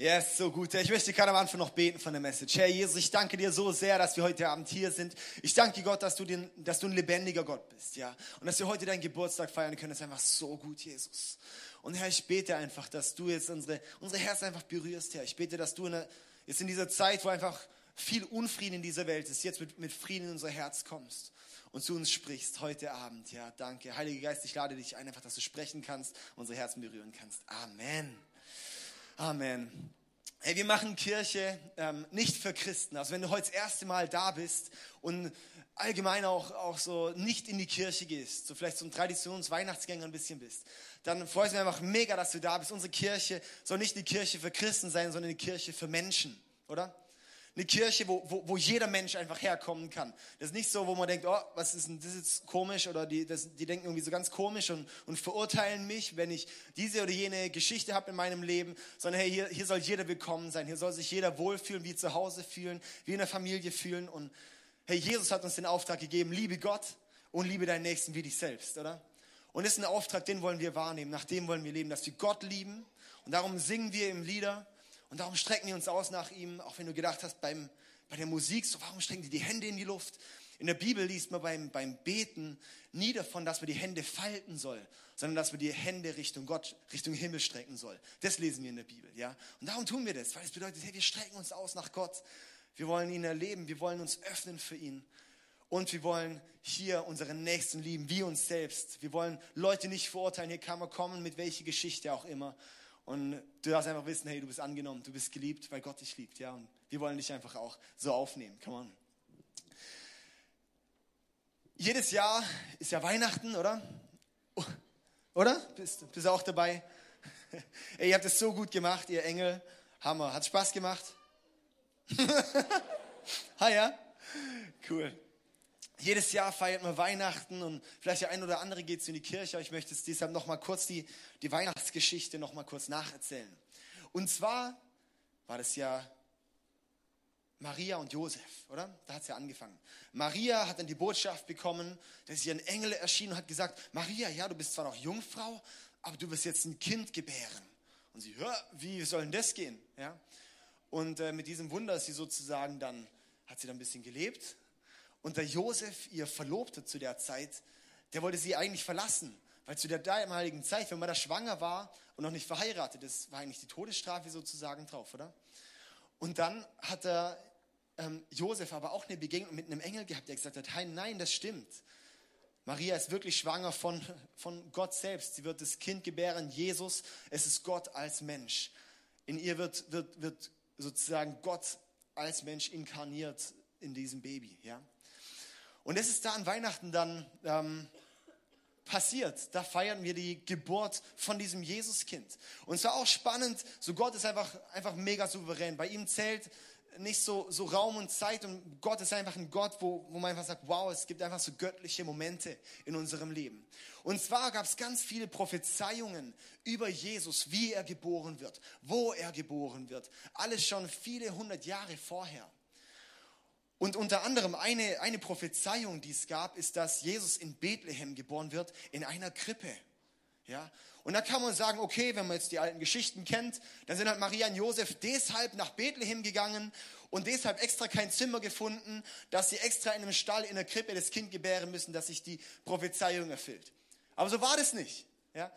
Yes, so gut. Ich möchte gerade am Anfang noch beten von der Message. Herr Jesus, ich danke dir so sehr, dass wir heute Abend hier sind. Ich danke Gott, dass du, den, dass du ein lebendiger Gott bist, ja. Und dass wir heute deinen Geburtstag feiern können. Das ist einfach so gut, Jesus. Und Herr, ich bete einfach, dass du jetzt unsere, unsere Herzen einfach berührst, Herr. Ich bete, dass du in der, jetzt in dieser Zeit, wo einfach viel Unfrieden in dieser Welt ist, jetzt mit, mit Frieden in unser Herz kommst und zu uns sprichst heute Abend. Ja, danke. Heiliger Geist, ich lade dich ein, einfach, dass du sprechen kannst, unsere Herzen berühren kannst. Amen. Amen. Hey, wir machen Kirche ähm, nicht für Christen. Also wenn du heute das erste Mal da bist und allgemein auch, auch so nicht in die Kirche gehst, so vielleicht ein Traditions-Weihnachtsgänger ein bisschen bist, dann freue ich mich einfach mega, dass du da bist. Unsere Kirche soll nicht die Kirche für Christen sein, sondern die Kirche für Menschen, oder? Eine Kirche, wo, wo, wo jeder Mensch einfach herkommen kann. Das ist nicht so, wo man denkt, oh, was ist denn das jetzt komisch oder die, das, die denken irgendwie so ganz komisch und, und verurteilen mich, wenn ich diese oder jene Geschichte habe in meinem Leben, sondern hey, hier, hier soll jeder willkommen sein. Hier soll sich jeder wohlfühlen, wie zu Hause fühlen, wie in der Familie fühlen und hey, Jesus hat uns den Auftrag gegeben, liebe Gott und liebe deinen Nächsten wie dich selbst, oder? Und das ist ein Auftrag, den wollen wir wahrnehmen, nach dem wollen wir leben, dass wir Gott lieben und darum singen wir im Lieder und darum strecken wir uns aus nach ihm, auch wenn du gedacht hast, beim, bei der Musik, so warum strecken die die Hände in die Luft? In der Bibel liest man beim, beim Beten nie davon, dass man die Hände falten soll, sondern dass man die Hände Richtung Gott, Richtung Himmel strecken soll. Das lesen wir in der Bibel, ja. Und darum tun wir das, weil es bedeutet, hey, wir strecken uns aus nach Gott. Wir wollen ihn erleben, wir wollen uns öffnen für ihn. Und wir wollen hier unseren Nächsten lieben, wie uns selbst. Wir wollen Leute nicht verurteilen. Hier kann man kommen, mit welcher Geschichte auch immer. Und du darfst einfach wissen, hey, du bist angenommen, du bist geliebt, weil Gott dich liebt, ja. Und wir wollen dich einfach auch so aufnehmen. Come on. Jedes Jahr ist ja Weihnachten, oder? Oder? Bist, bist du auch dabei? Ey, ihr habt es so gut gemacht, ihr Engel. Hammer. Hat Spaß gemacht? ha ja? Cool. Jedes Jahr feiert man Weihnachten und vielleicht der ein oder andere geht in die Kirche. Ich möchte jetzt deshalb noch mal kurz die, die Weihnachtsgeschichte noch mal kurz nacherzählen. Und zwar war das ja Maria und Josef, oder? Da hat es ja angefangen. Maria hat dann die Botschaft bekommen, dass ihr ein Engel erschien und hat gesagt, Maria, ja, du bist zwar noch Jungfrau, aber du wirst jetzt ein Kind gebären. Und sie, hör, wie soll denn das gehen? Ja? Und äh, mit diesem Wunder ist sie sozusagen dann, hat sie dann ein bisschen gelebt, und der Josef, ihr Verlobter zu der Zeit, der wollte sie eigentlich verlassen. Weil zu der damaligen Zeit, wenn man da schwanger war und noch nicht verheiratet ist, war eigentlich die Todesstrafe sozusagen drauf, oder? Und dann hat der ähm, Josef aber auch eine Begegnung mit einem Engel gehabt, der gesagt hat, hey, nein, das stimmt. Maria ist wirklich schwanger von, von Gott selbst. Sie wird das Kind gebären, Jesus. Es ist Gott als Mensch. In ihr wird, wird, wird sozusagen Gott als Mensch inkarniert in diesem Baby, ja. Und es ist da an Weihnachten dann ähm, passiert. Da feiern wir die Geburt von diesem Jesuskind. Und es war auch spannend, so Gott ist einfach, einfach mega souverän. Bei ihm zählt nicht so, so Raum und Zeit und Gott ist einfach ein Gott, wo, wo man einfach sagt, wow, es gibt einfach so göttliche Momente in unserem Leben. Und zwar gab es ganz viele Prophezeiungen über Jesus, wie er geboren wird, wo er geboren wird. Alles schon viele hundert Jahre vorher. Und unter anderem eine, eine Prophezeiung, die es gab, ist, dass Jesus in Bethlehem geboren wird, in einer Krippe. Ja? Und da kann man sagen, okay, wenn man jetzt die alten Geschichten kennt, dann sind halt Maria und Josef deshalb nach Bethlehem gegangen und deshalb extra kein Zimmer gefunden, dass sie extra in einem Stall in der Krippe das Kind gebären müssen, dass sich die Prophezeiung erfüllt. Aber so war das nicht. Ja?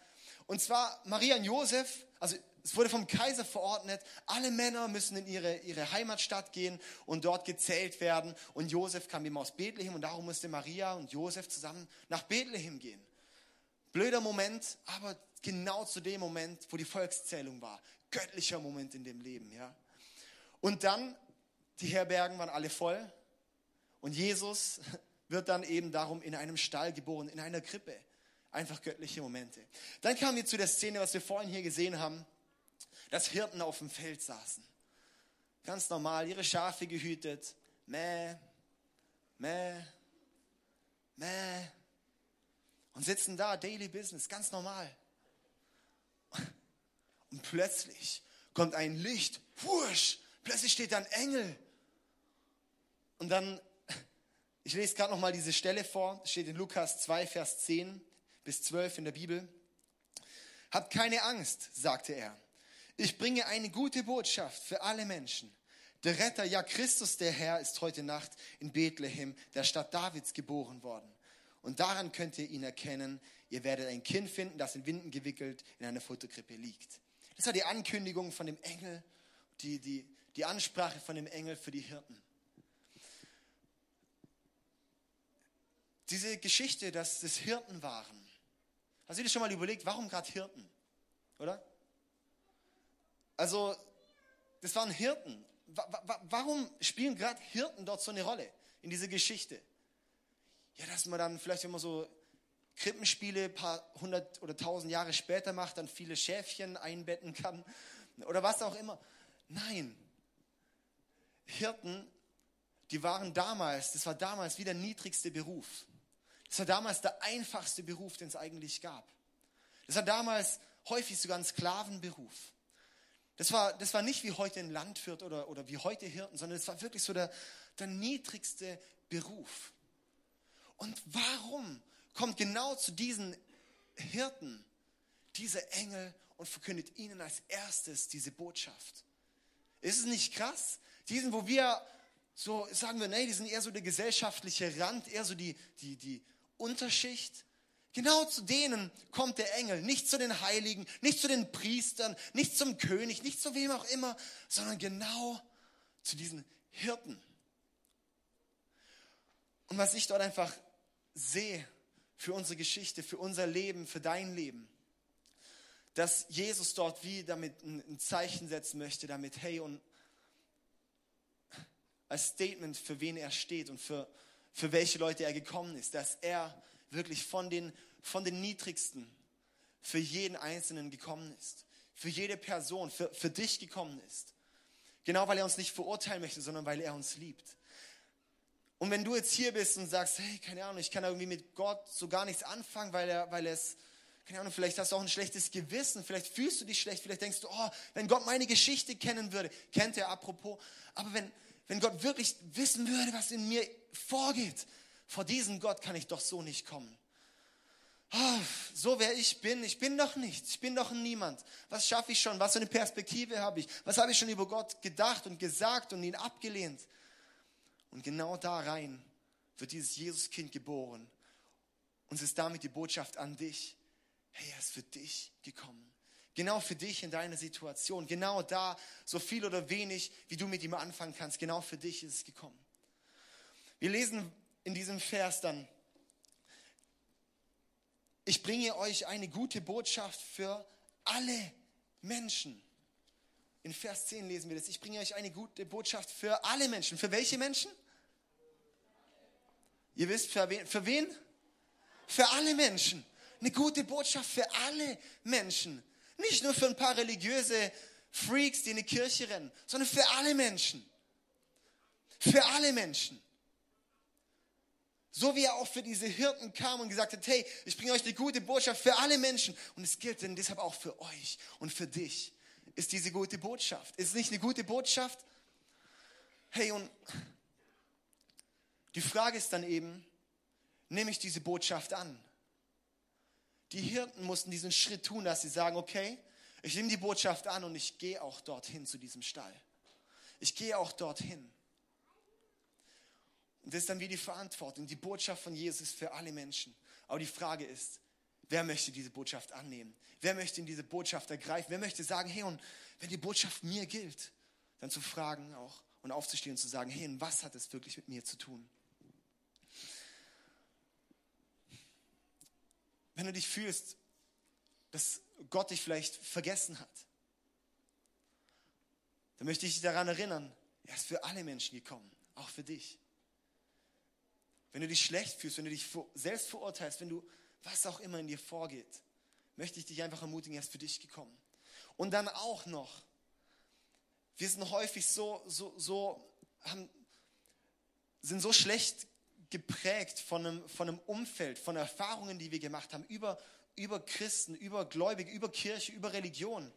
Und zwar Maria und Josef, also es wurde vom Kaiser verordnet, alle Männer müssen in ihre, ihre Heimatstadt gehen und dort gezählt werden. Und Josef kam eben aus Bethlehem und darum musste Maria und Josef zusammen nach Bethlehem gehen. Blöder Moment, aber genau zu dem Moment, wo die Volkszählung war. Göttlicher Moment in dem Leben, ja. Und dann, die Herbergen waren alle voll und Jesus wird dann eben darum in einem Stall geboren, in einer Krippe. Einfach göttliche Momente. Dann kamen wir zu der Szene, was wir vorhin hier gesehen haben dass Hirten auf dem Feld saßen. Ganz normal, ihre Schafe gehütet. Mäh, mäh, mäh. Und sitzen da, Daily Business, ganz normal. Und plötzlich kommt ein Licht, wusch, plötzlich steht da ein Engel. Und dann, ich lese gerade nochmal diese Stelle vor, steht in Lukas 2, Vers 10 bis 12 in der Bibel. Habt keine Angst, sagte er. Ich bringe eine gute Botschaft für alle Menschen. Der Retter, ja Christus der Herr, ist heute Nacht in Bethlehem, der Stadt Davids, geboren worden. Und daran könnt ihr ihn erkennen. Ihr werdet ein Kind finden, das in Winden gewickelt in einer Futterkrippe liegt. Das war die Ankündigung von dem Engel, die, die, die Ansprache von dem Engel für die Hirten. Diese Geschichte, dass das Hirten waren. Hast du dir schon mal überlegt, warum gerade Hirten? Oder? Also, das waren Hirten warum spielen gerade Hirten dort so eine Rolle in dieser Geschichte? Ja, dass man dann vielleicht, wenn man so Krippenspiele ein paar hundert oder tausend Jahre später macht, dann viele Schäfchen einbetten kann oder was auch immer. Nein, Hirten, die waren damals, das war damals wie der niedrigste Beruf. Das war damals der einfachste Beruf, den es eigentlich gab. Das war damals häufig sogar ein Sklavenberuf. Das war, das war nicht wie heute ein Landwirt oder, oder wie heute Hirten, sondern es war wirklich so der, der niedrigste Beruf. Und warum kommt genau zu diesen Hirten dieser Engel und verkündet ihnen als erstes diese Botschaft? Ist es nicht krass? Diesen, wo wir so sagen wir, nee, die sind eher so der gesellschaftliche Rand, eher so die, die, die Unterschicht. Genau zu denen kommt der Engel, nicht zu den Heiligen, nicht zu den Priestern, nicht zum König, nicht zu wem auch immer, sondern genau zu diesen Hirten. Und was ich dort einfach sehe für unsere Geschichte, für unser Leben, für dein Leben, dass Jesus dort wie damit ein Zeichen setzen möchte, damit, hey, und als Statement, für wen er steht und für, für welche Leute er gekommen ist, dass er wirklich von den, von den Niedrigsten für jeden Einzelnen gekommen ist. Für jede Person, für, für dich gekommen ist. Genau weil er uns nicht verurteilen möchte, sondern weil er uns liebt. Und wenn du jetzt hier bist und sagst, hey, keine Ahnung, ich kann irgendwie mit Gott so gar nichts anfangen, weil er, weil es, keine Ahnung, vielleicht hast du auch ein schlechtes Gewissen, vielleicht fühlst du dich schlecht, vielleicht denkst du, oh, wenn Gott meine Geschichte kennen würde, kennt er apropos, aber wenn, wenn Gott wirklich wissen würde, was in mir vorgeht, vor diesen Gott kann ich doch so nicht kommen. Oh, so wer ich bin, ich bin doch nichts, ich bin doch Niemand. Was schaffe ich schon? Was für eine Perspektive habe ich? Was habe ich schon über Gott gedacht und gesagt und ihn abgelehnt? Und genau da rein wird dieses Jesuskind geboren. Und es ist damit die Botschaft an dich. Hey, er ist für dich gekommen. Genau für dich in deiner Situation. Genau da, so viel oder wenig, wie du mit ihm anfangen kannst. Genau für dich ist es gekommen. Wir lesen in diesem Vers dann, ich bringe euch eine gute Botschaft für alle Menschen. In Vers 10 lesen wir das. Ich bringe euch eine gute Botschaft für alle Menschen. Für welche Menschen? Ihr wisst, für wen? Für, wen? für alle Menschen. Eine gute Botschaft für alle Menschen. Nicht nur für ein paar religiöse Freaks, die in die Kirche rennen, sondern für alle Menschen. Für alle Menschen. So wie er auch für diese Hirten kam und gesagt hat, hey, ich bringe euch eine gute Botschaft für alle Menschen. Und es gilt denn deshalb auch für euch und für dich. Ist diese gute Botschaft. Ist nicht eine gute Botschaft? Hey, und die Frage ist dann eben, nehme ich diese Botschaft an? Die Hirten mussten diesen Schritt tun, dass sie sagen, okay, ich nehme die Botschaft an und ich gehe auch dorthin zu diesem Stall. Ich gehe auch dorthin. Und das ist dann wie die Verantwortung. Die Botschaft von Jesus für alle Menschen. Aber die Frage ist, wer möchte diese Botschaft annehmen? Wer möchte in diese Botschaft ergreifen? Wer möchte sagen, hey, und wenn die Botschaft mir gilt, dann zu fragen auch und aufzustehen und zu sagen, hey, und was hat es wirklich mit mir zu tun? Wenn du dich fühlst, dass Gott dich vielleicht vergessen hat, dann möchte ich dich daran erinnern, er ist für alle Menschen gekommen, auch für dich wenn du dich schlecht fühlst, wenn du dich selbst verurteilst, wenn du was auch immer in dir vorgeht, möchte ich dich einfach ermutigen, er ist für dich gekommen. Und dann auch noch, wir sind häufig so, so, so, haben, sind so schlecht geprägt von einem, von einem Umfeld, von Erfahrungen, die wir gemacht haben, über, über Christen, über Gläubige, über Kirche, über Religion.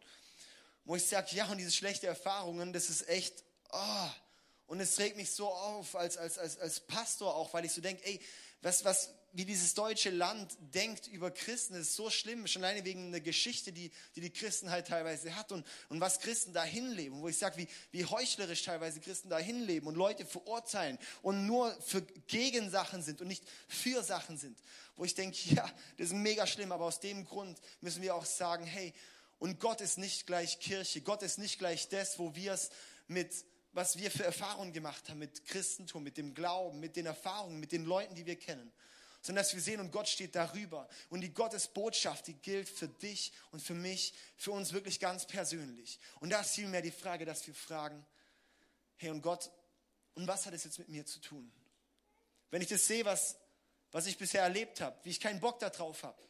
Wo ich sage, ja, und diese schlechten Erfahrungen, das ist echt, oh, Und es regt mich so auf als, als, als, als Pastor auch, weil ich so denke, ey, was, was, wie dieses deutsche Land denkt über Christen, ist so schlimm, schon alleine wegen der Geschichte, die die, die Christen halt teilweise hat und, und was Christen da hinleben, wo ich sage, wie, wie heuchlerisch teilweise Christen da hinleben und Leute verurteilen und nur für Gegensachen sind und nicht für Sachen sind. Wo ich denke, ja, das ist mega schlimm, aber aus dem Grund müssen wir auch sagen, hey, und Gott ist nicht gleich Kirche, Gott ist nicht gleich das, wo wir es mit was wir für Erfahrungen gemacht haben mit Christentum, mit dem Glauben, mit den Erfahrungen, mit den Leuten, die wir kennen. Sondern dass wir sehen und Gott steht darüber. Und die Gottesbotschaft, die gilt für dich und für mich, für uns wirklich ganz persönlich. Und da ist vielmehr die Frage, dass wir fragen, hey und Gott, und was hat es jetzt mit mir zu tun? Wenn ich das sehe, was, was ich bisher erlebt habe, wie ich keinen Bock darauf habe.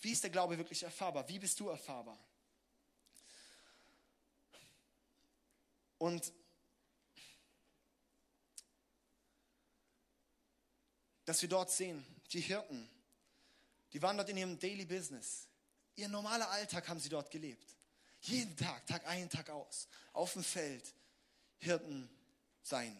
Wie ist der Glaube wirklich erfahrbar? Wie bist du erfahrbar? Und dass wir dort sehen, die Hirten, die waren dort in ihrem Daily Business. Ihr normaler Alltag haben sie dort gelebt. Jeden Tag, Tag ein, Tag aus, auf dem Feld, Hirten sein,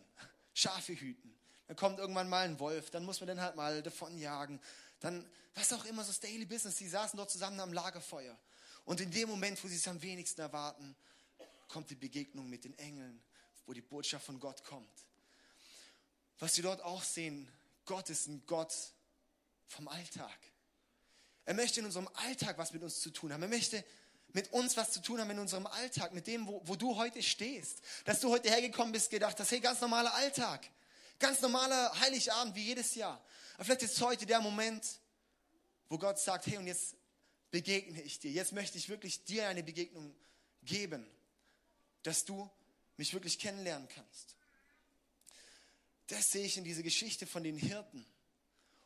Schafe hüten. Dann kommt irgendwann mal ein Wolf, dann muss man den halt mal davon jagen. Dann, was auch immer, so das Daily Business. Die saßen dort zusammen am Lagerfeuer. Und in dem Moment, wo sie es am wenigsten erwarten, kommt die Begegnung mit den Engeln, wo die Botschaft von Gott kommt. Was wir dort auch sehen, Gott ist ein Gott vom Alltag. Er möchte in unserem Alltag was mit uns zu tun haben. Er möchte mit uns was zu tun haben in unserem Alltag, mit dem, wo, wo du heute stehst. Dass du heute hergekommen bist, gedacht hast, hey, ganz normaler Alltag. Ganz normaler Heiligabend wie jedes Jahr. Aber vielleicht ist heute der Moment, wo Gott sagt, hey, und jetzt begegne ich dir. Jetzt möchte ich wirklich dir eine Begegnung geben dass du mich wirklich kennenlernen kannst. Das sehe ich in dieser Geschichte von den Hirten.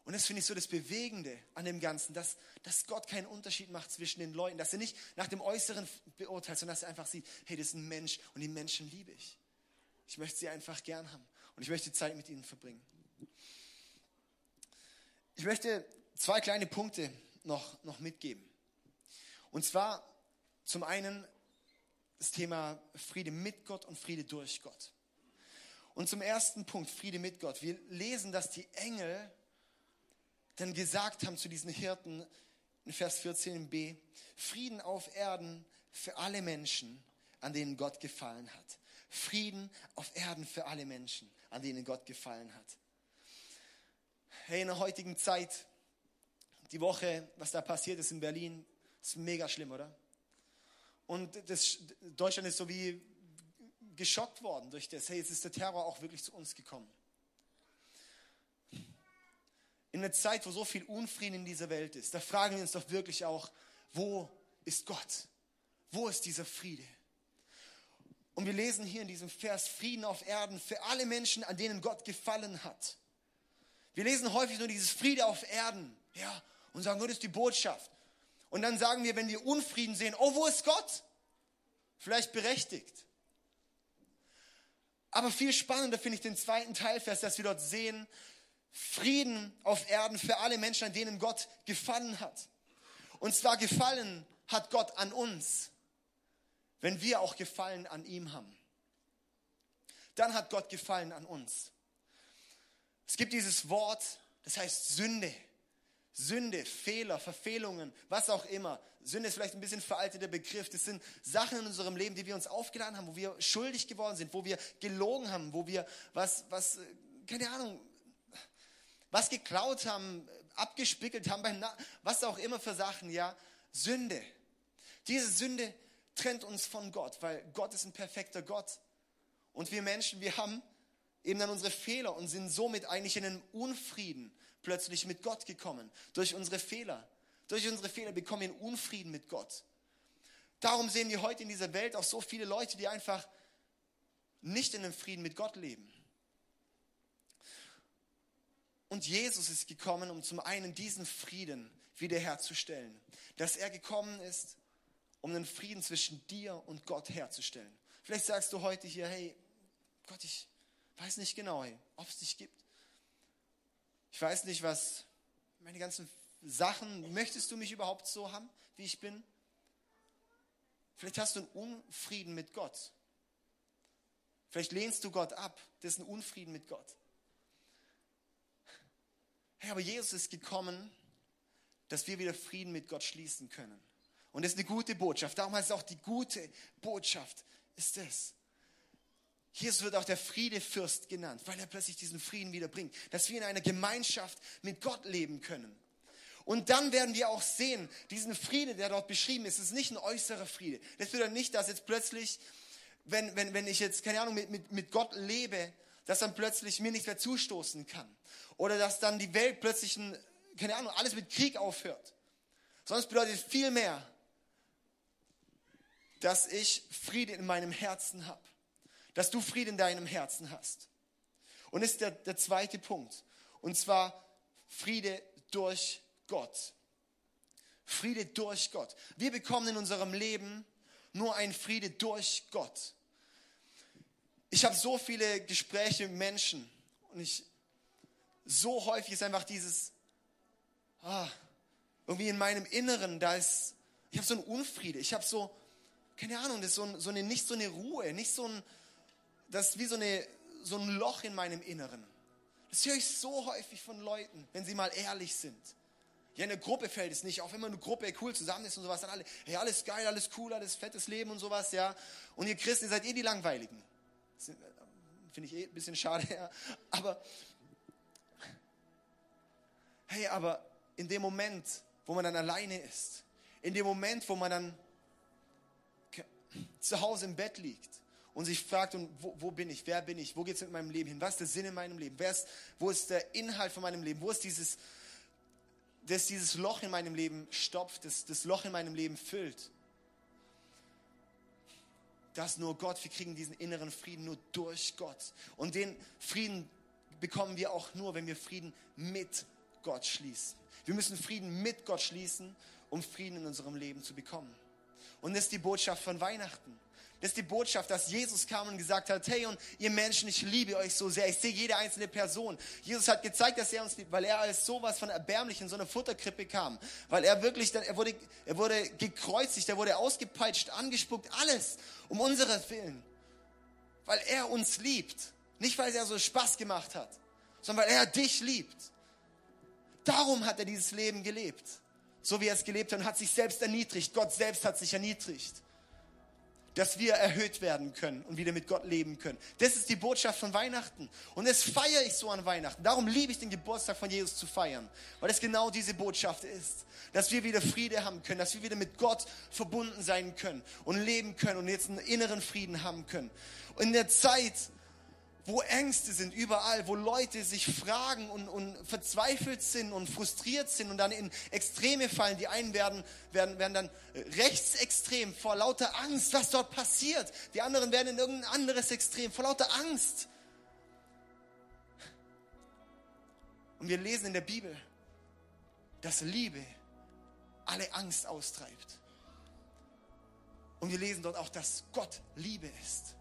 Und das finde ich so das Bewegende an dem Ganzen, dass, dass Gott keinen Unterschied macht zwischen den Leuten, dass er nicht nach dem Äußeren beurteilt, sondern dass er einfach sieht, hey, das ist ein Mensch und die Menschen liebe ich. Ich möchte sie einfach gern haben und ich möchte Zeit mit ihnen verbringen. Ich möchte zwei kleine Punkte noch, noch mitgeben. Und zwar zum einen das Thema Friede mit Gott und Friede durch Gott. Und zum ersten Punkt, Friede mit Gott. Wir lesen, dass die Engel dann gesagt haben zu diesen Hirten in Vers 14b, Frieden auf Erden für alle Menschen, an denen Gott gefallen hat. Frieden auf Erden für alle Menschen, an denen Gott gefallen hat. Hey, in der heutigen Zeit, die Woche, was da passiert ist in Berlin, ist mega schlimm, oder? Und das, Deutschland ist so wie geschockt worden durch das. Hey, jetzt ist der Terror auch wirklich zu uns gekommen. In einer Zeit, wo so viel Unfrieden in dieser Welt ist, da fragen wir uns doch wirklich auch, wo ist Gott? Wo ist dieser Friede? Und wir lesen hier in diesem Vers Frieden auf Erden für alle Menschen, an denen Gott gefallen hat. Wir lesen häufig nur dieses Friede auf Erden, ja, und sagen, das ist die Botschaft. Und dann sagen wir, wenn wir Unfrieden sehen, oh, wo ist Gott? Vielleicht berechtigt. Aber viel spannender finde ich den zweiten Teilvers, dass wir dort sehen, Frieden auf Erden für alle Menschen, an denen Gott gefallen hat. Und zwar gefallen hat Gott an uns, wenn wir auch Gefallen an ihm haben. Dann hat Gott Gefallen an uns. Es gibt dieses Wort, das heißt Sünde. Sünde, Fehler, Verfehlungen, was auch immer. Sünde ist vielleicht ein bisschen veralteter Begriff. Das sind Sachen in unserem Leben, die wir uns aufgeladen haben, wo wir schuldig geworden sind, wo wir gelogen haben, wo wir was, was, äh, keine Ahnung, was geklaut haben, abgespickelt haben, beim Na was auch immer für Sachen, ja. Sünde. Diese Sünde trennt uns von Gott, weil Gott ist ein perfekter Gott. Und wir Menschen, wir haben eben dann unsere Fehler und sind somit eigentlich in einem Unfrieden plötzlich mit Gott gekommen. Durch unsere Fehler. Durch unsere Fehler bekommen wir einen Unfrieden mit Gott. Darum sehen wir heute in dieser Welt auch so viele Leute, die einfach nicht in einem Frieden mit Gott leben. Und Jesus ist gekommen, um zum einen diesen Frieden wiederherzustellen. Dass er gekommen ist, um einen Frieden zwischen dir und Gott herzustellen. Vielleicht sagst du heute hier, hey, Gott, ich weiß nicht genau, ob es dich gibt. Ich weiß nicht, was meine ganzen Sachen, möchtest du mich überhaupt so haben, wie ich bin? Vielleicht hast du einen Unfrieden mit Gott. Vielleicht lehnst du Gott ab. Das ist ein Unfrieden mit Gott. Hey, aber Jesus ist gekommen, dass wir wieder Frieden mit Gott schließen können. Und das ist eine gute Botschaft. Darum heißt es auch die gute Botschaft ist es. Jesus wird auch der Friedefürst genannt, weil er plötzlich diesen Frieden wieder bringt, dass wir in einer Gemeinschaft mit Gott leben können. Und dann werden wir auch sehen, diesen Friede, der dort beschrieben ist, ist nicht ein äußerer Friede. Das bedeutet nicht, dass jetzt plötzlich, wenn, wenn, wenn ich jetzt, keine Ahnung, mit, mit, mit Gott lebe, dass dann plötzlich mir nichts mehr zustoßen kann. Oder dass dann die Welt plötzlich, ein, keine Ahnung, alles mit Krieg aufhört. Es bedeutet viel mehr, dass ich Friede in meinem Herzen habe. Dass du Friede in deinem Herzen hast. Und ist der, der zweite Punkt. Und zwar Friede durch Gott. Friede durch Gott. Wir bekommen in unserem Leben nur einen Friede durch Gott. Ich habe so viele Gespräche mit Menschen und ich so häufig ist einfach dieses ah, irgendwie in meinem Inneren, da ist ich habe so einen Unfriede, ich habe so keine Ahnung, das ist so, so eine nicht so eine Ruhe, nicht so ein das ist wie so eine so ein Loch in meinem Inneren. Das höre ich so häufig von Leuten, wenn sie mal ehrlich sind. Ja, in der Gruppe fällt es nicht auf, wenn man eine Gruppe cool zusammen ist und sowas, dann alle, hey, alles geil, alles cool, alles fettes Leben und sowas, ja. Und ihr Christen, ihr seid eh die Langweiligen. Äh, finde ich eh ein bisschen schade, ja. Aber, hey, aber in dem Moment, wo man dann alleine ist, in dem Moment, wo man dann zu Hause im Bett liegt und sich fragt, und wo, wo bin ich, wer bin ich, wo geht es mit meinem Leben hin, was ist der Sinn in meinem Leben, wer ist, wo ist der Inhalt von meinem Leben, wo ist dieses, das dieses Loch in meinem Leben stopft, das, das Loch in meinem Leben füllt. Das nur Gott, wir kriegen diesen inneren Frieden nur durch Gott. Und den Frieden bekommen wir auch nur, wenn wir Frieden mit Gott schließen. Wir müssen Frieden mit Gott schließen, um Frieden in unserem Leben zu bekommen. Und das ist die Botschaft von Weihnachten. Das ist die Botschaft, dass Jesus kam und gesagt hat, hey und ihr Menschen, ich liebe euch so sehr. Ich sehe jede einzelne Person. Jesus hat gezeigt, dass er uns liebt, weil er als sowas von erbärmlich in so eine Futterkrippe kam. Weil er wirklich, dann, er wurde, er wurde gekreuzigt, er wurde ausgepeitscht, angespuckt, alles um unsere Willen. Weil er uns liebt. Nicht, weil er so Spaß gemacht hat, sondern weil er dich liebt. Darum hat er dieses Leben gelebt. So wie er es gelebt hat und hat sich selbst erniedrigt. Gott selbst hat sich erniedrigt dass wir erhöht werden können und wieder mit Gott leben können. Das ist die Botschaft von Weihnachten. Und das feiere ich so an Weihnachten. Darum liebe ich den Geburtstag von Jesus zu feiern, weil es genau diese Botschaft ist. Dass wir wieder Friede haben können, dass wir wieder mit Gott verbunden sein können und leben können und jetzt einen inneren Frieden haben können. Und in der Zeit, wo Ängste sind, überall, wo Leute sich fragen und, und verzweifelt sind und frustriert sind und dann in Extreme fallen. Die einen werden, werden, werden dann rechtsextrem vor lauter Angst, was dort passiert. Die anderen werden in irgendein anderes Extrem vor lauter Angst. Und wir lesen in der Bibel, dass Liebe alle Angst austreibt. Und wir lesen dort auch, dass Gott Liebe ist.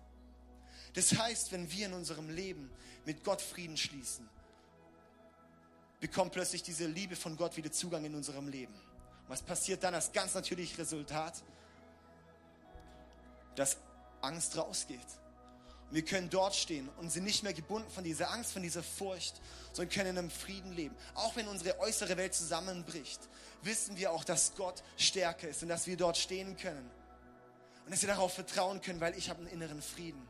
Das heißt, wenn wir in unserem Leben mit Gott Frieden schließen, bekommt plötzlich diese Liebe von Gott wieder Zugang in unserem Leben. Und was passiert dann als ganz natürliches Resultat? Dass Angst rausgeht. Und wir können dort stehen und sind nicht mehr gebunden von dieser Angst, von dieser Furcht, sondern können in einem Frieden leben. Auch wenn unsere äußere Welt zusammenbricht, wissen wir auch, dass Gott stärker ist und dass wir dort stehen können. Und dass wir darauf vertrauen können, weil ich habe einen inneren Frieden.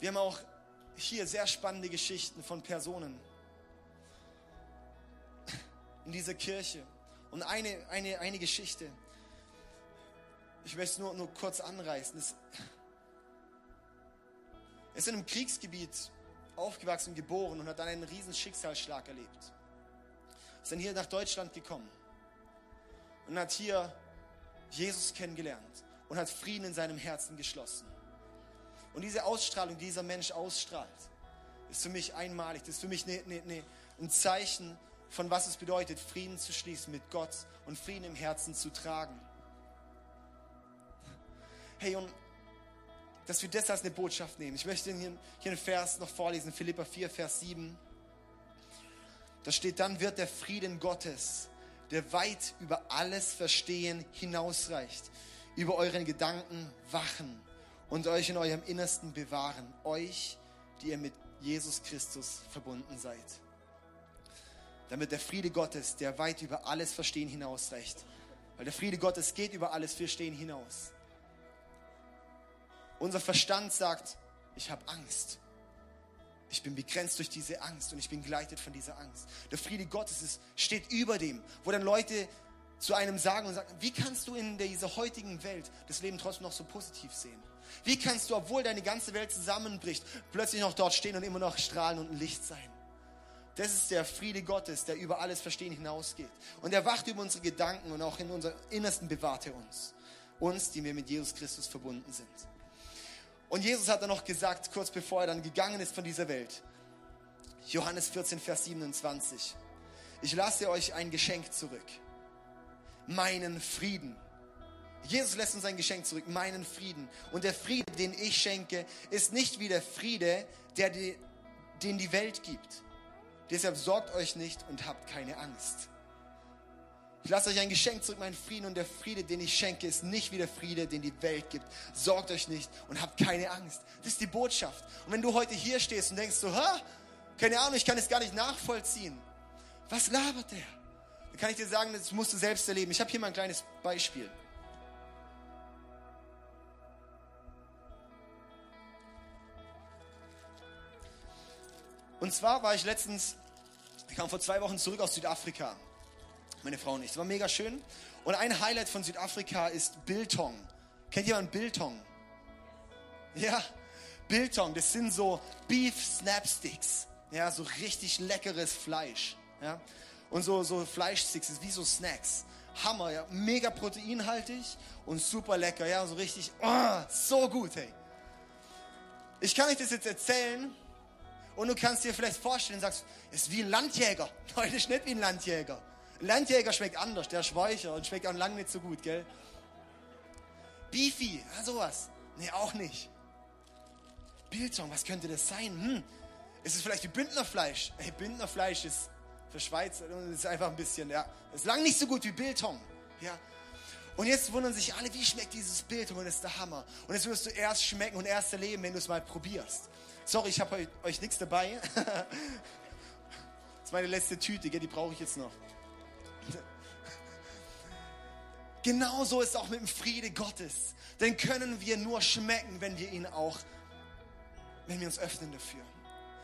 Wir haben auch hier sehr spannende Geschichten von Personen in dieser Kirche. Und eine, eine, eine Geschichte, ich möchte es nur, nur kurz anreißen. Es ist in einem Kriegsgebiet aufgewachsen, geboren und hat dann einen riesen Schicksalsschlag erlebt. Ist dann hier nach Deutschland gekommen und hat hier Jesus kennengelernt und hat Frieden in seinem Herzen geschlossen. Und diese Ausstrahlung, die dieser Mensch ausstrahlt, ist für mich einmalig. Das ist für mich eine, eine, eine, ein Zeichen von was es bedeutet, Frieden zu schließen mit Gott und Frieden im Herzen zu tragen. Hey, und dass wir das als eine Botschaft nehmen. Ich möchte hier, hier einen Vers noch vorlesen, Philippa 4, Vers 7. Da steht, dann wird der Frieden Gottes, der weit über alles Verstehen hinausreicht, über euren Gedanken wachen und euch in eurem Innersten bewahren. Euch, die ihr mit Jesus Christus verbunden seid. Damit der Friede Gottes, der weit über alles Verstehen hinausreicht, weil der Friede Gottes geht über alles Verstehen hinaus. Unser Verstand sagt, ich habe Angst. Ich bin begrenzt durch diese Angst und ich bin geleitet von dieser Angst. Der Friede Gottes ist, steht über dem, wo dann Leute zu einem sagen und sagen, wie kannst du in dieser heutigen Welt das Leben trotzdem noch so positiv sehen? Wie kannst du, obwohl deine ganze Welt zusammenbricht, plötzlich noch dort stehen und immer noch strahlen und Licht sein? Das ist der Friede Gottes, der über alles Verstehen hinausgeht. Und er wacht über unsere Gedanken und auch in unserem Innersten bewahrt er uns. Uns, die wir mit Jesus Christus verbunden sind. Und Jesus hat dann noch gesagt, kurz bevor er dann gegangen ist von dieser Welt, Johannes 14, Vers 27, ich lasse euch ein Geschenk zurück, meinen Frieden. Jesus lässt uns ein Geschenk zurück, meinen Frieden. Und der Friede, den ich schenke, ist nicht wie der Friede, der die, den die Welt gibt. Deshalb sorgt euch nicht und habt keine Angst. Ich lasse euch ein Geschenk zurück, meinen Frieden. Und der Friede, den ich schenke, ist nicht wie der Friede, den die Welt gibt. Sorgt euch nicht und habt keine Angst. Das ist die Botschaft. Und wenn du heute hier stehst und denkst so, ha, keine Ahnung, ich kann es gar nicht nachvollziehen. Was labert der? Dann kann ich dir sagen, das musst du selbst erleben. Ich habe hier mal ein kleines Beispiel. Und zwar war ich letztens, ich kam vor zwei Wochen zurück aus Südafrika meine Frau nicht. Es war mega schön. Und ein Highlight von Südafrika ist Biltong. Kennt jemand Biltong? Ja, Biltong, das sind so Beef Snapsticks. Ja, so richtig leckeres Fleisch. Ja, und so, so Fleischsticks, ist wie so Snacks. Hammer, ja, mega proteinhaltig und super lecker. Ja, so richtig, oh, so gut, hey. Ich kann euch das jetzt erzählen und du kannst dir vielleicht vorstellen, sagst, es ist wie ein Landjäger. Nein, ist nicht wie ein Landjäger. Landjäger schmeckt anders, der ist weicher und schmeckt auch lang nicht so gut, gell? Beefy, ja, sowas. Nee, auch nicht. Biltong, was könnte das sein? Hm, ist es vielleicht wie Bündnerfleisch? Hey, Bündnerfleisch ist für Schweiz, ist einfach ein bisschen, ja, ist lang nicht so gut wie Biltong, ja. Und jetzt wundern sich alle, wie schmeckt dieses Biltong? Und das ist der Hammer. Und jetzt wirst du erst schmecken und erst erleben, wenn du es mal probierst. Sorry, ich habe euch, euch nichts dabei. das ist meine letzte Tüte, gell? die brauche ich jetzt noch. Genauso ist auch mit dem Friede Gottes. Den können wir nur schmecken, wenn wir ihn auch, wenn wir uns öffnen dafür.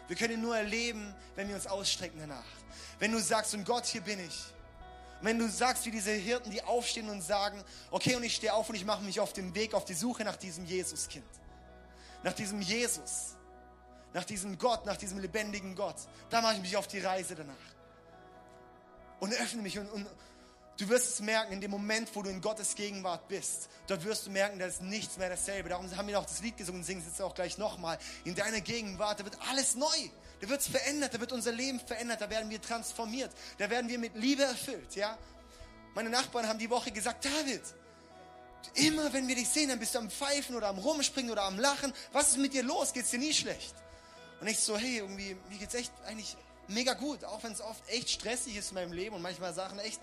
Wir können ihn nur erleben, wenn wir uns ausstrecken danach. Wenn du sagst, und Gott, hier bin ich. wenn du sagst, wie diese Hirten, die aufstehen und sagen, okay, und ich stehe auf und ich mache mich auf den Weg, auf die Suche nach diesem Jesuskind. Nach diesem Jesus. Nach diesem Gott, nach diesem lebendigen Gott. Da mache ich mich auf die Reise danach. Und öffne mich und, und, Du wirst es merken, in dem Moment, wo du in Gottes Gegenwart bist, dort wirst du merken, da ist nichts mehr dasselbe. Darum haben wir auch das Lied gesungen und singen es jetzt auch gleich nochmal. In deiner Gegenwart, da wird alles neu. Da wird es verändert, da wird unser Leben verändert, da werden wir transformiert, da werden wir mit Liebe erfüllt, ja. Meine Nachbarn haben die Woche gesagt, David, immer wenn wir dich sehen, dann bist du am Pfeifen oder am Rumspringen oder am Lachen. Was ist mit dir los? Geht's dir nie schlecht? Und ich so, hey, irgendwie, mir geht's echt eigentlich mega gut, auch wenn es oft echt stressig ist in meinem Leben und manchmal Sachen echt,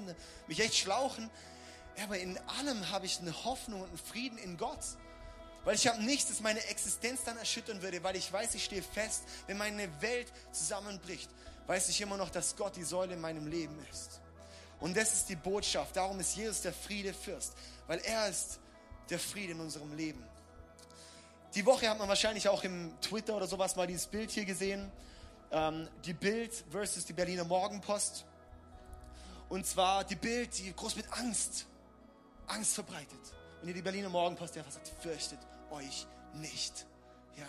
mich echt schlauchen. Aber in allem habe ich eine Hoffnung und einen Frieden in Gott. Weil ich habe nichts, das meine Existenz dann erschüttern würde, weil ich weiß, ich stehe fest, wenn meine Welt zusammenbricht, weiß ich immer noch, dass Gott die Säule in meinem Leben ist. Und das ist die Botschaft. Darum ist Jesus der Friedefürst, weil er ist der Friede in unserem Leben. Die Woche hat man wahrscheinlich auch im Twitter oder sowas mal dieses Bild hier gesehen ähm, die Bild versus die Berliner Morgenpost. Und zwar die Bild, die groß mit Angst, Angst verbreitet. Und die Berliner Morgenpost, die einfach sagt, fürchtet euch nicht. Ja.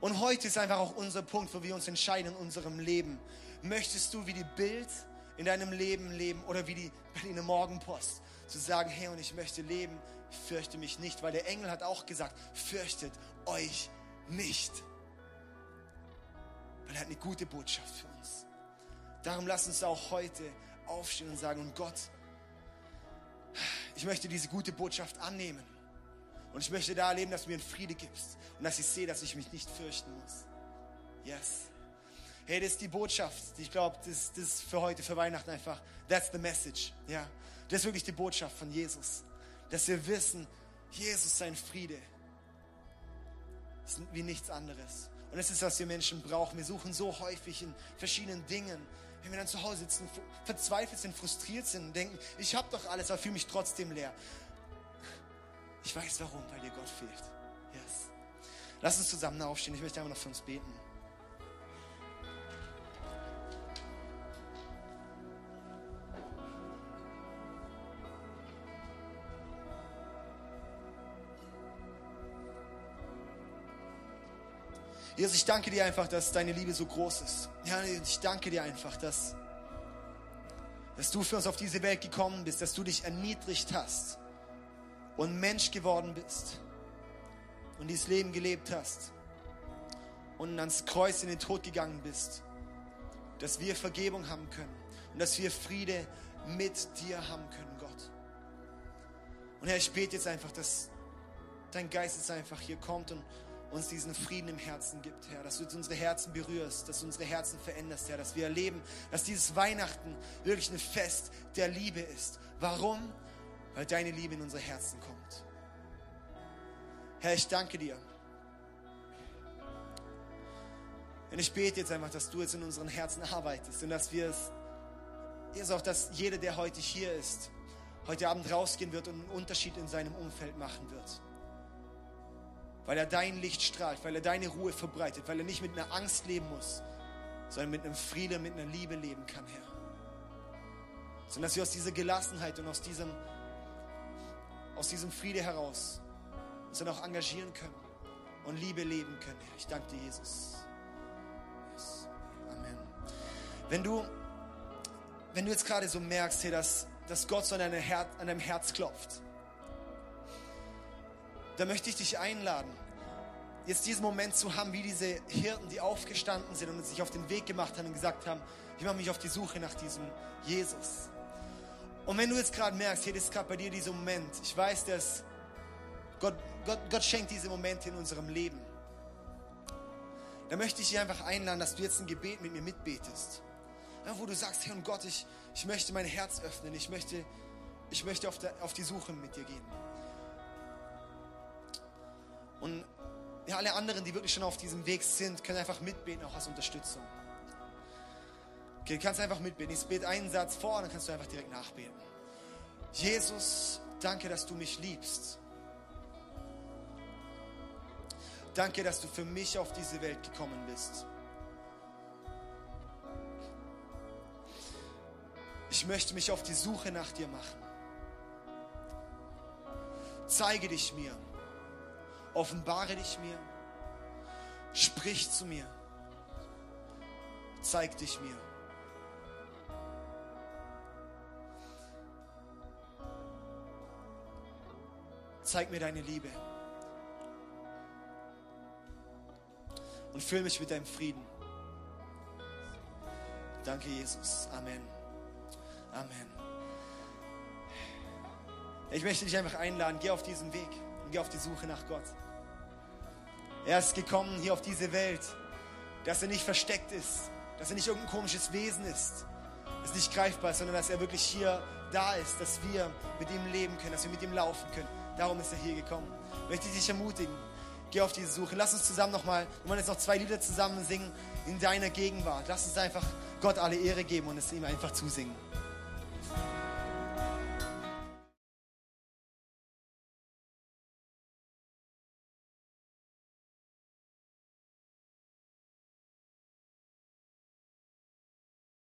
Und heute ist einfach auch unser Punkt, wo wir uns entscheiden in unserem Leben. Möchtest du wie die Bild in deinem Leben leben oder wie die Berliner Morgenpost? Zu sagen, hey, und ich möchte leben, fürchte mich nicht, weil der Engel hat auch gesagt, fürchtet euch nicht weil er hat eine gute Botschaft für uns. Darum lass uns auch heute aufstehen und sagen, und Gott, ich möchte diese gute Botschaft annehmen. Und ich möchte da erleben, dass du mir einen Friede gibst und dass ich sehe, dass ich mich nicht fürchten muss. Yes. Hey, das ist die Botschaft. Ich glaube, das, das ist für heute, für Weihnachten einfach, that's the message. Ja, das ist wirklich die Botschaft von Jesus. Dass wir wissen, Jesus, sein Friede ist wie nichts anderes. Und das ist, was wir Menschen brauchen. Wir suchen so häufig in verschiedenen Dingen. Wenn wir dann zu Hause sitzen, verzweifelt sind, frustriert sind und denken, ich habe doch alles, aber fühle mich trotzdem leer. Ich weiß warum, weil dir Gott fehlt. Yes. Lass uns zusammen aufstehen. Ich möchte einfach noch für uns beten. Jesus, ich danke dir einfach, dass deine Liebe so groß ist. Ja, ich danke dir einfach, dass, dass du für uns auf diese Welt gekommen bist, dass du dich erniedrigt hast und Mensch geworden bist und dieses Leben gelebt hast und ans Kreuz in den Tod gegangen bist, dass wir Vergebung haben können und dass wir Friede mit dir haben können, Gott. Und Herr, ich bete jetzt einfach, dass dein Geist jetzt einfach hier kommt und uns diesen Frieden im Herzen gibt, Herr, dass du unsere Herzen berührst, dass du unsere Herzen veränderst, Herr, dass wir erleben, dass dieses Weihnachten wirklich ein Fest der Liebe ist. Warum? Weil deine Liebe in unsere Herzen kommt. Herr, ich danke dir. Und ich bete jetzt einfach, dass du jetzt in unseren Herzen arbeitest und dass wir es, ist auch, dass jeder, der heute hier ist, heute Abend rausgehen wird und einen Unterschied in seinem Umfeld machen wird weil er dein Licht strahlt, weil er deine Ruhe verbreitet, weil er nicht mit einer Angst leben muss, sondern mit einem Frieden, mit einer Liebe leben kann, Herr. Sondern dass wir aus dieser Gelassenheit und aus diesem, aus diesem Friede heraus uns dann auch engagieren können und Liebe leben können, Herr. Ich danke dir, Jesus. Yes. Amen. Wenn du, wenn du jetzt gerade so merkst, hey, dass, dass Gott so an, Her an deinem Herz klopft, da möchte ich dich einladen, jetzt diesen Moment zu haben, wie diese Hirten, die aufgestanden sind und sich auf den Weg gemacht haben und gesagt haben, ich mache mich auf die Suche nach diesem Jesus. Und wenn du jetzt gerade merkst, hier ist gerade bei dir dieser Moment, ich weiß, dass Gott, Gott, Gott schenkt diese Momente in unserem Leben. Da möchte ich dich einfach einladen, dass du jetzt ein Gebet mit mir mitbetest. Ja, wo du sagst, Herr und Gott, ich, ich möchte mein Herz öffnen, ich möchte, ich möchte auf, der, auf die Suche mit dir gehen. Und alle anderen, die wirklich schon auf diesem Weg sind, können einfach mitbeten, auch als Unterstützung. Okay, du kannst einfach mitbeten. Ich bete einen Satz vor und dann kannst du einfach direkt nachbeten. Jesus, danke, dass du mich liebst. Danke, dass du für mich auf diese Welt gekommen bist. Ich möchte mich auf die Suche nach dir machen. Zeige dich mir. Offenbare dich mir. Sprich zu mir. Zeig dich mir. Zeig mir deine Liebe. Und füll mich mit deinem Frieden. Danke, Jesus. Amen. Amen. Ich möchte dich einfach einladen, geh auf diesen Weg und geh auf die Suche nach Gott. Er ist gekommen hier auf diese Welt, dass er nicht versteckt ist, dass er nicht irgendein komisches Wesen ist, das nicht greifbar ist, sondern dass er wirklich hier da ist, dass wir mit ihm leben können, dass wir mit ihm laufen können. Darum ist er hier gekommen. Ich möchte dich ermutigen, geh auf diese Suche. Lass uns zusammen nochmal, wir wollen jetzt noch zwei Lieder zusammen singen in deiner Gegenwart. Lass uns einfach Gott alle Ehre geben und es ihm einfach zusingen.